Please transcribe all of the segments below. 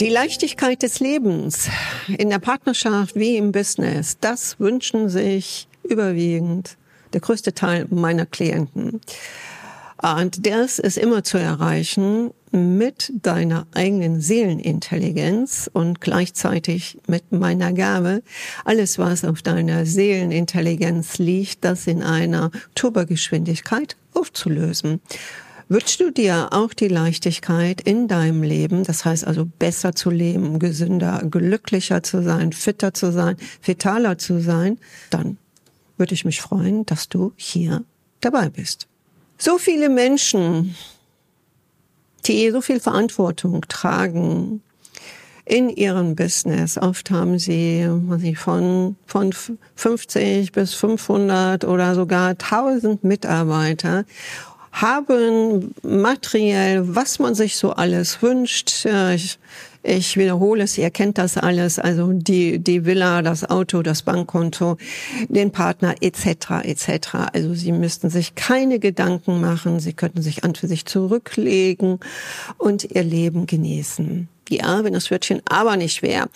Die Leichtigkeit des Lebens in der Partnerschaft wie im Business, das wünschen sich überwiegend der größte Teil meiner Klienten. Und das ist immer zu erreichen mit deiner eigenen Seelenintelligenz und gleichzeitig mit meiner Gabe, alles was auf deiner Seelenintelligenz liegt, das in einer Turbogeschwindigkeit aufzulösen. Wünschst du dir auch die Leichtigkeit in deinem Leben, das heißt also besser zu leben, gesünder, glücklicher zu sein, fitter zu sein, vitaler zu sein, dann würde ich mich freuen, dass du hier dabei bist. So viele Menschen, die so viel Verantwortung tragen in ihrem Business. Oft haben sie von, von 50 bis 500 oder sogar 1000 Mitarbeiter haben materiell, was man sich so alles wünscht. Ich, ich wiederhole es, ihr kennt das alles, also die, die Villa, das Auto, das Bankkonto, den Partner etc. etc. Also sie müssten sich keine Gedanken machen, sie könnten sich an für sich zurücklegen und ihr Leben genießen. Ja, wenn das Wörtchen aber nicht wäre.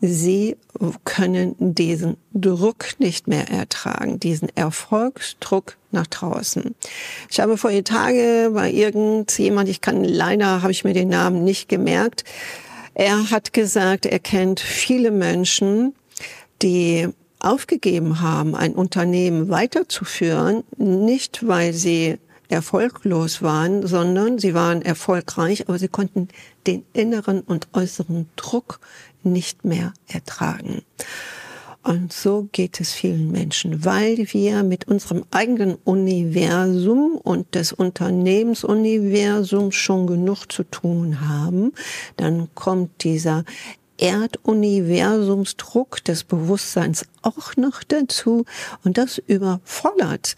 Sie können diesen Druck nicht mehr ertragen, diesen Erfolgsdruck nach draußen. Ich habe vor Tage bei irgendjemand, ich kann leider, habe ich mir den Namen nicht gemerkt, er hat gesagt, er kennt viele Menschen, die aufgegeben haben, ein Unternehmen weiterzuführen, nicht weil sie erfolglos waren, sondern sie waren erfolgreich, aber sie konnten den inneren und äußeren Druck nicht mehr ertragen. Und so geht es vielen Menschen, weil wir mit unserem eigenen Universum und des Unternehmensuniversums schon genug zu tun haben. Dann kommt dieser Erduniversumsdruck des Bewusstseins auch noch dazu und das überfordert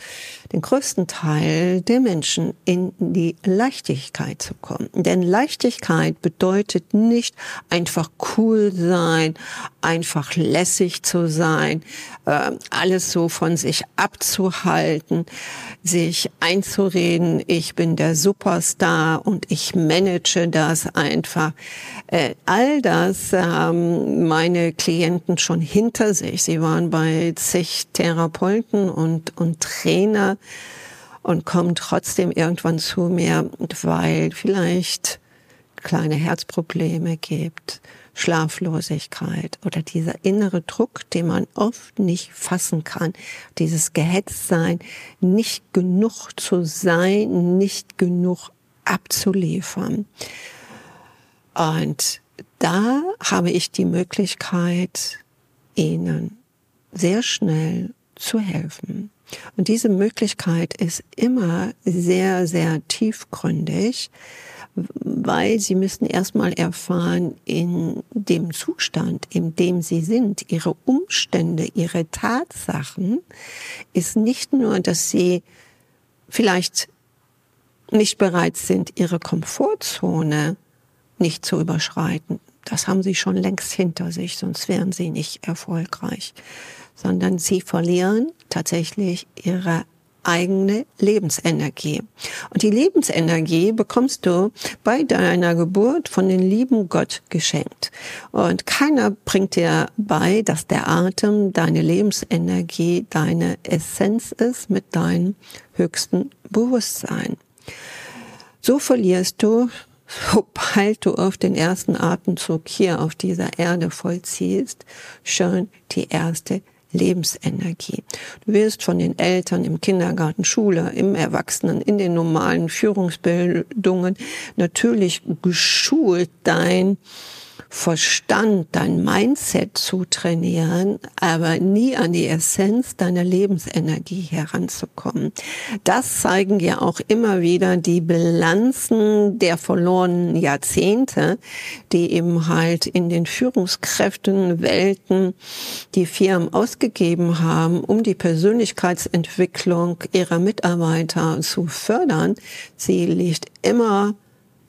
den größten Teil der Menschen in die Leichtigkeit zu kommen. Denn Leichtigkeit bedeutet nicht einfach cool sein, einfach lässig zu sein, äh, alles so von sich abzuhalten, sich einzureden, ich bin der Superstar und ich manage das einfach. Äh, all das haben meine Klienten schon hinter sich. Sie waren waren bei zig Therapeuten und, und Trainer und kommen trotzdem irgendwann zu mir, weil vielleicht kleine Herzprobleme gibt, Schlaflosigkeit oder dieser innere Druck, den man oft nicht fassen kann, dieses Gehetztsein, nicht genug zu sein, nicht genug abzuliefern. Und da habe ich die Möglichkeit, ihnen sehr schnell zu helfen. Und diese Möglichkeit ist immer sehr, sehr tiefgründig, weil sie müssen erstmal erfahren, in dem Zustand, in dem sie sind, ihre Umstände, ihre Tatsachen, ist nicht nur, dass sie vielleicht nicht bereit sind, ihre Komfortzone nicht zu überschreiten. Das haben sie schon längst hinter sich, sonst wären sie nicht erfolgreich sondern sie verlieren tatsächlich ihre eigene Lebensenergie. Und die Lebensenergie bekommst du bei deiner Geburt von den lieben Gott geschenkt. Und keiner bringt dir bei, dass der Atem deine Lebensenergie, deine Essenz ist mit deinem höchsten Bewusstsein. So verlierst du, sobald du auf den ersten Atemzug hier auf dieser Erde vollziehst, schon die erste Lebensenergie. Du wirst von den Eltern im Kindergarten, Schule, im Erwachsenen, in den normalen Führungsbildungen natürlich geschult, dein Verstand, dein Mindset zu trainieren, aber nie an die Essenz deiner Lebensenergie heranzukommen. Das zeigen ja auch immer wieder die Bilanzen der verlorenen Jahrzehnte, die eben halt in den Führungskräftenwelten die Firmen ausgegeben haben, um die Persönlichkeitsentwicklung ihrer Mitarbeiter zu fördern. Sie liegt immer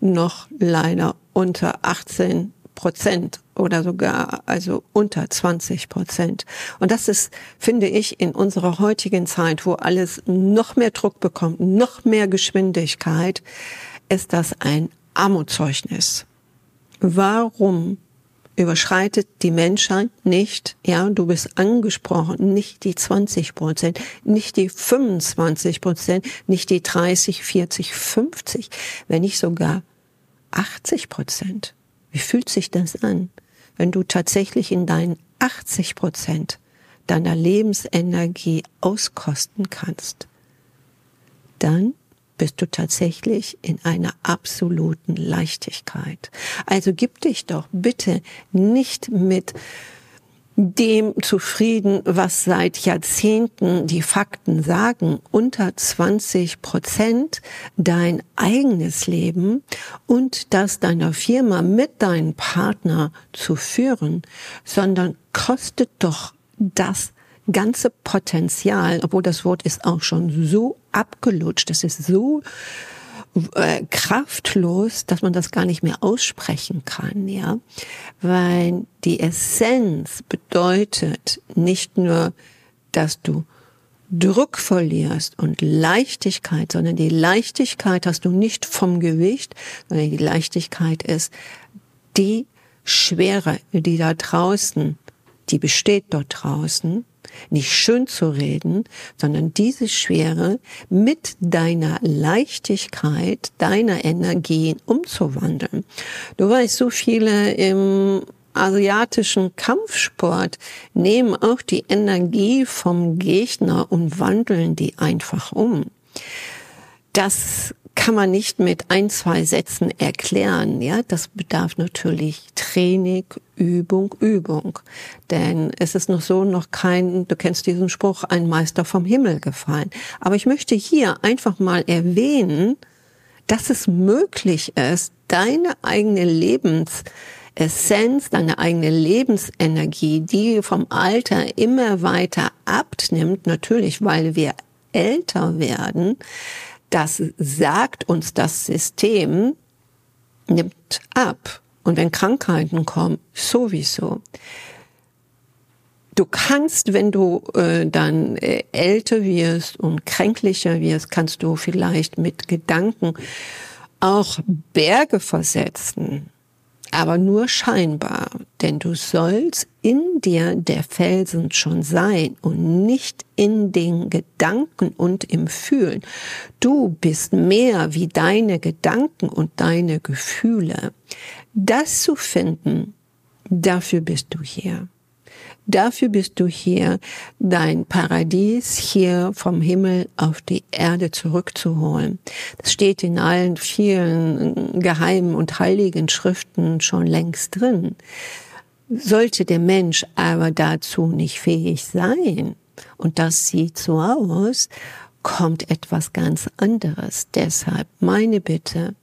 noch leider unter 18 Prozent oder sogar also unter 20 Prozent. Und das ist, finde ich, in unserer heutigen Zeit, wo alles noch mehr Druck bekommt, noch mehr Geschwindigkeit, ist das ein Armutszeugnis. Warum überschreitet die Menschheit nicht, ja, du bist angesprochen, nicht die 20 Prozent, nicht die 25 Prozent, nicht die 30, 40, 50, wenn nicht sogar 80 Prozent. Wie fühlt sich das an, wenn du tatsächlich in deinen 80 Prozent deiner Lebensenergie auskosten kannst? Dann bist du tatsächlich in einer absoluten Leichtigkeit. Also gib dich doch bitte nicht mit dem zufrieden, was seit Jahrzehnten die Fakten sagen, unter 20 Prozent dein eigenes Leben und das deiner Firma mit deinem Partner zu führen, sondern kostet doch das ganze Potenzial, obwohl das Wort ist auch schon so abgelutscht, es ist so äh, kraftlos, dass man das gar nicht mehr aussprechen kann, ja, weil die Essenz bedeutet nicht nur, dass du Druck verlierst und Leichtigkeit, sondern die Leichtigkeit hast du nicht vom Gewicht, sondern die Leichtigkeit ist die Schwere, die da draußen, die besteht dort draußen, nicht schön zu reden, sondern diese Schwere mit deiner Leichtigkeit, deiner Energien umzuwandeln. Du weißt, so viele im asiatischen Kampfsport nehmen auch die Energie vom Gegner und wandeln die einfach um. Das kann man nicht mit ein, zwei Sätzen erklären. Ja, das bedarf natürlich Training, Übung, Übung. Denn es ist noch so, noch kein, du kennst diesen Spruch, ein Meister vom Himmel gefallen. Aber ich möchte hier einfach mal erwähnen, dass es möglich ist, deine eigene Lebensessenz, deine eigene Lebensenergie, die vom Alter immer weiter abnimmt, natürlich, weil wir älter werden, das sagt uns das System, nimmt ab. Und wenn Krankheiten kommen, sowieso. Du kannst, wenn du äh, dann äh, älter wirst und kränklicher wirst, kannst du vielleicht mit Gedanken auch Berge versetzen aber nur scheinbar, denn du sollst in dir der Felsen schon sein und nicht in den Gedanken und im Fühlen. Du bist mehr wie deine Gedanken und deine Gefühle. Das zu finden, dafür bist du hier. Dafür bist du hier, dein Paradies hier vom Himmel auf die Erde zurückzuholen. Das steht in allen vielen geheimen und heiligen Schriften schon längst drin. Sollte der Mensch aber dazu nicht fähig sein, und das sieht so aus, kommt etwas ganz anderes. Deshalb meine Bitte,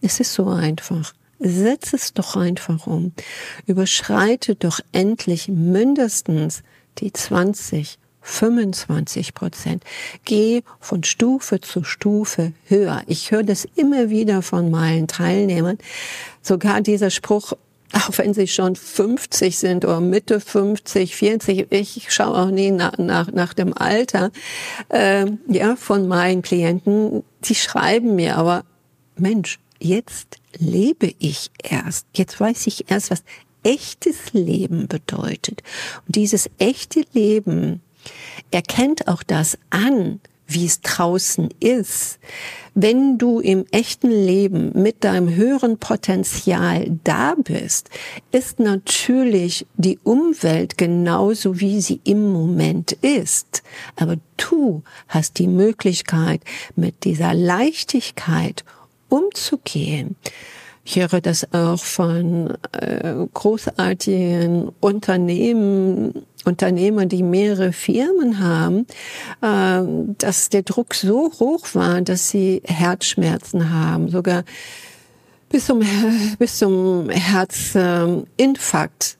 es ist so einfach. Setz es doch einfach um. Überschreite doch endlich mindestens die 20, 25 Prozent. Geh von Stufe zu Stufe höher. Ich höre das immer wieder von meinen Teilnehmern. Sogar dieser Spruch, auch wenn sie schon 50 sind oder Mitte 50, 40, ich schaue auch nie nach, nach, nach dem Alter äh, ja, von meinen Klienten, die schreiben mir aber, Mensch, jetzt lebe ich erst. Jetzt weiß ich erst, was echtes Leben bedeutet. Und dieses echte Leben erkennt auch das an, wie es draußen ist. Wenn du im echten Leben mit deinem höheren Potenzial da bist, ist natürlich die Umwelt genauso, wie sie im Moment ist. Aber du hast die Möglichkeit, mit dieser Leichtigkeit umzugehen. Ich höre das auch von äh, großartigen Unternehmen, Unternehmer, die mehrere Firmen haben, äh, dass der Druck so hoch war, dass sie Herzschmerzen haben, sogar bis zum, bis zum Herzinfarkt.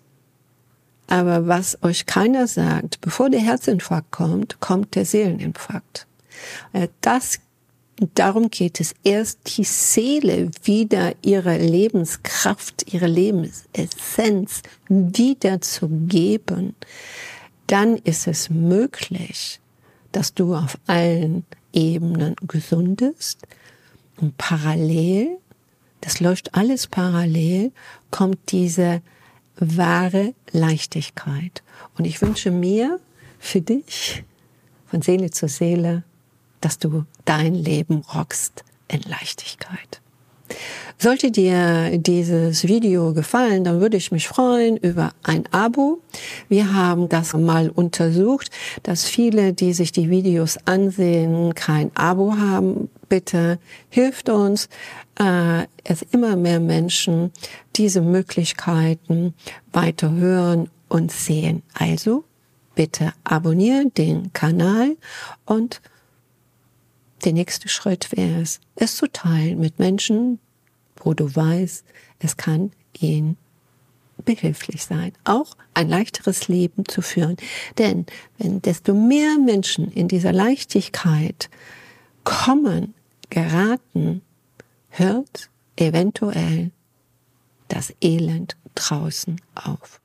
Aber was euch keiner sagt, bevor der Herzinfarkt kommt, kommt der Seeleninfarkt. Äh, das darum geht es, erst die Seele wieder ihre Lebenskraft, ihre Lebensessenz wieder zu geben. Dann ist es möglich, dass du auf allen Ebenen gesundest und parallel das läuft alles parallel, kommt diese wahre Leichtigkeit. Und ich wünsche mir für dich von Seele zu Seele, dass du dein Leben rockst in Leichtigkeit. Sollte dir dieses Video gefallen, dann würde ich mich freuen über ein Abo. Wir haben das mal untersucht, dass viele, die sich die Videos ansehen, kein Abo haben. Bitte hilft uns, äh, es immer mehr Menschen diese Möglichkeiten weiter hören und sehen. Also bitte abonnieren den Kanal und der nächste Schritt wäre es, es zu teilen mit Menschen, wo du weißt, es kann ihnen behilflich sein, auch ein leichteres Leben zu führen. Denn wenn desto mehr Menschen in dieser Leichtigkeit kommen, geraten, hört eventuell das Elend draußen auf.